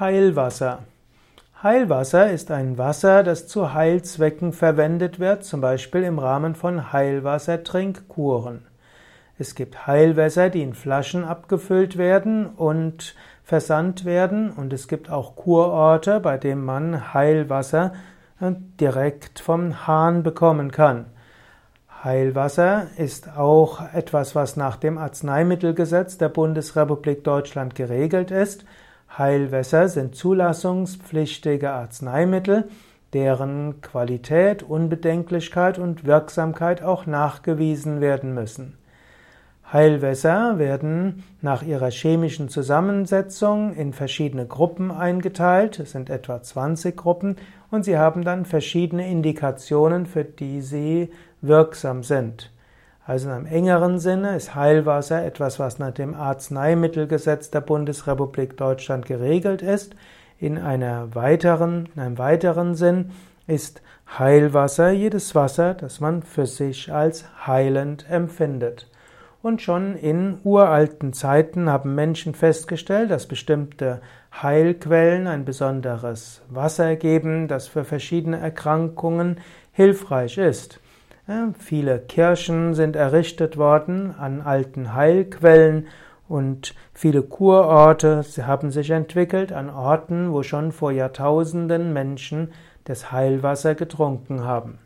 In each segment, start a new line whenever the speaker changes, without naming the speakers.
Heilwasser. Heilwasser ist ein Wasser, das zu Heilzwecken verwendet wird, zum Beispiel im Rahmen von Heilwassertrinkkuren. Es gibt Heilwässer, die in Flaschen abgefüllt werden und versandt werden, und es gibt auch Kurorte, bei denen man Heilwasser äh, direkt vom Hahn bekommen kann. Heilwasser ist auch etwas, was nach dem Arzneimittelgesetz der Bundesrepublik Deutschland geregelt ist. Heilwässer sind zulassungspflichtige Arzneimittel, deren Qualität, Unbedenklichkeit und Wirksamkeit auch nachgewiesen werden müssen. Heilwässer werden nach ihrer chemischen Zusammensetzung in verschiedene Gruppen eingeteilt, es sind etwa 20 Gruppen, und sie haben dann verschiedene Indikationen, für die sie wirksam sind. Also in einem engeren Sinne ist Heilwasser etwas, was nach dem Arzneimittelgesetz der Bundesrepublik Deutschland geregelt ist. In, einer weiteren, in einem weiteren Sinn ist Heilwasser jedes Wasser, das man für sich als heilend empfindet. Und schon in uralten Zeiten haben Menschen festgestellt, dass bestimmte Heilquellen ein besonderes Wasser geben, das für verschiedene Erkrankungen hilfreich ist. Viele Kirchen sind errichtet worden an alten Heilquellen und viele Kurorte haben sich entwickelt an Orten, wo schon vor Jahrtausenden Menschen das Heilwasser getrunken haben.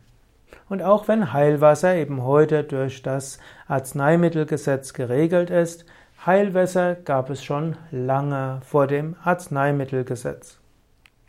Und auch wenn Heilwasser eben heute durch das Arzneimittelgesetz geregelt ist, Heilwasser gab es schon lange vor dem Arzneimittelgesetz.